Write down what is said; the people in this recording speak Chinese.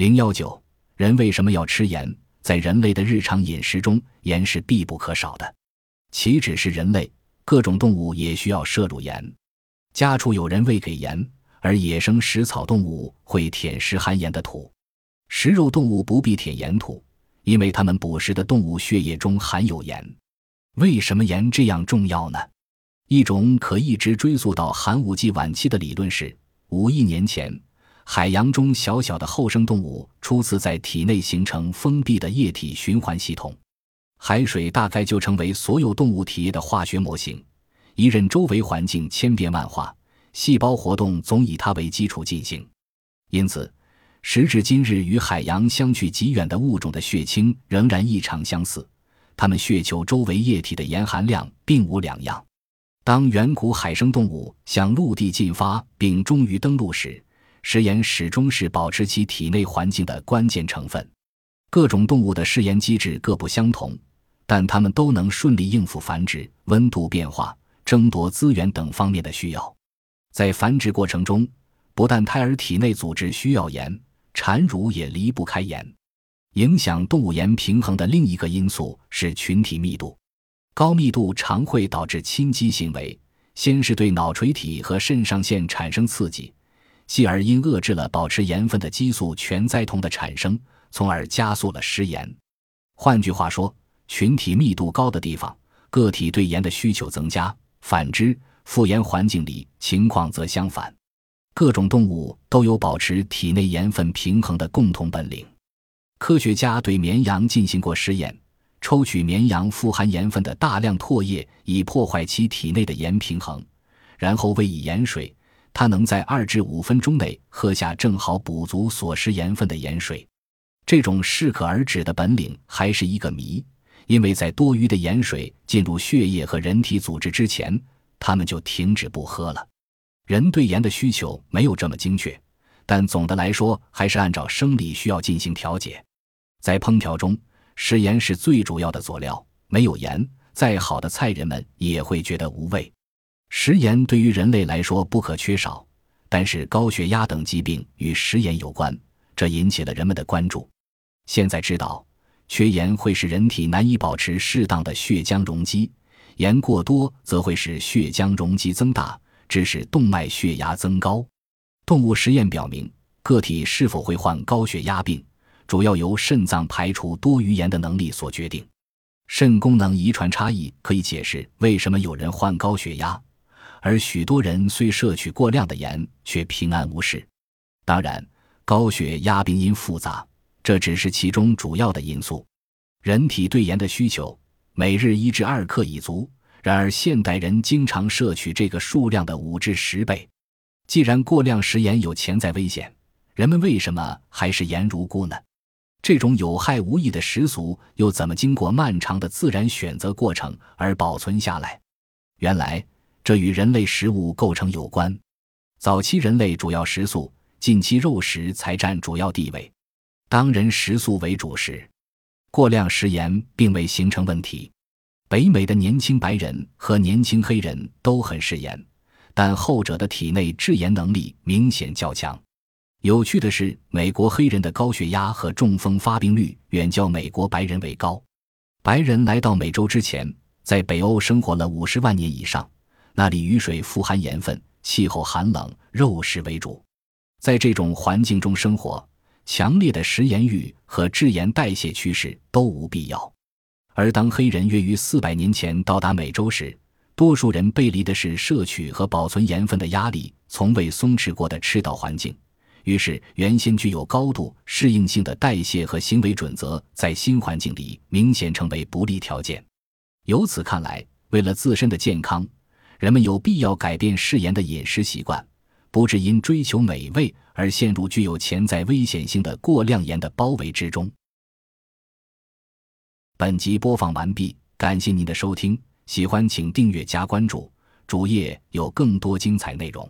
零幺九，人为什么要吃盐？在人类的日常饮食中，盐是必不可少的。岂止是人类，各种动物也需要摄入盐。家畜有人喂给盐，而野生食草动物会舔食含盐的土。食肉动物不必舔盐土，因为它们捕食的动物血液中含有盐。为什么盐这样重要呢？一种可一直追溯到寒武纪晚期的理论是：五亿年前。海洋中小小的后生动物初次在体内形成封闭的液体循环系统，海水大概就成为所有动物体液的化学模型。一任周围环境千变万化，细胞活动总以它为基础进行。因此，时至今日，与海洋相距极远的物种的血清仍然异常相似，它们血球周围液体的盐含量并无两样。当远古海生动物向陆地进发并终于登陆时，食盐始终是保持其体内环境的关键成分。各种动物的食盐机制各不相同，但它们都能顺利应付繁殖、温度变化、争夺资源等方面的需要。在繁殖过程中，不但胎儿体内组织需要盐，产乳也离不开盐。影响动物盐平衡的另一个因素是群体密度，高密度常会导致亲激行为，先是对脑垂体和肾上腺产生刺激。继而因遏制了保持盐分的激素全甾酮的产生，从而加速了食盐。换句话说，群体密度高的地方，个体对盐的需求增加；反之，富盐环境里情况则相反。各种动物都有保持体内盐分平衡的共同本领。科学家对绵羊进行过实验，抽取绵羊富含盐分的大量唾液，以破坏其体内的盐平衡，然后喂以盐水。它能在二至五分钟内喝下正好补足所食盐分的盐水，这种适可而止的本领还是一个谜，因为在多余的盐水进入血液和人体组织之前，它们就停止不喝了。人对盐的需求没有这么精确，但总的来说还是按照生理需要进行调节。在烹调中，食盐是最主要的佐料，没有盐，再好的菜人们也会觉得无味。食盐对于人类来说不可缺少，但是高血压等疾病与食盐有关，这引起了人们的关注。现在知道，缺盐会使人体难以保持适当的血浆容积，盐过多则会使血浆容积增大，致使动脉血压增高。动物实验表明，个体是否会患高血压病，主要由肾脏排除多余盐的能力所决定。肾功能遗传差异可以解释为什么有人患高血压。而许多人虽摄取过量的盐，却平安无事。当然，高血压病因复杂，这只是其中主要的因素。人体对盐的需求每日一至二克已足，然而现代人经常摄取这个数量的五至十倍。既然过量食盐有潜在危险，人们为什么还是盐如故呢？这种有害无益的食俗又怎么经过漫长的自然选择过程而保存下来？原来。这与人类食物构成有关。早期人类主要食素，近期肉食才占主要地位。当人食素为主时，过量食盐并未形成问题。北美的年轻白人和年轻黑人都很嗜盐，但后者的体内制盐能力明显较强。有趣的是，美国黑人的高血压和中风发病率远较美国白人为高。白人来到美洲之前，在北欧生活了五十万年以上。那里雨水富含盐分，气候寒冷，肉食为主。在这种环境中生活，强烈的食盐欲和制盐代谢趋势都无必要。而当黑人约于四百年前到达美洲时，多数人背离的是摄取和保存盐分的压力从未松弛过的赤道环境。于是，原先具有高度适应性的代谢和行为准则，在新环境里明显成为不利条件。由此看来，为了自身的健康。人们有必要改变嗜盐的饮食习惯，不致因追求美味而陷入具有潜在危险性的过量盐的包围之中。本集播放完毕，感谢您的收听，喜欢请订阅加关注，主页有更多精彩内容。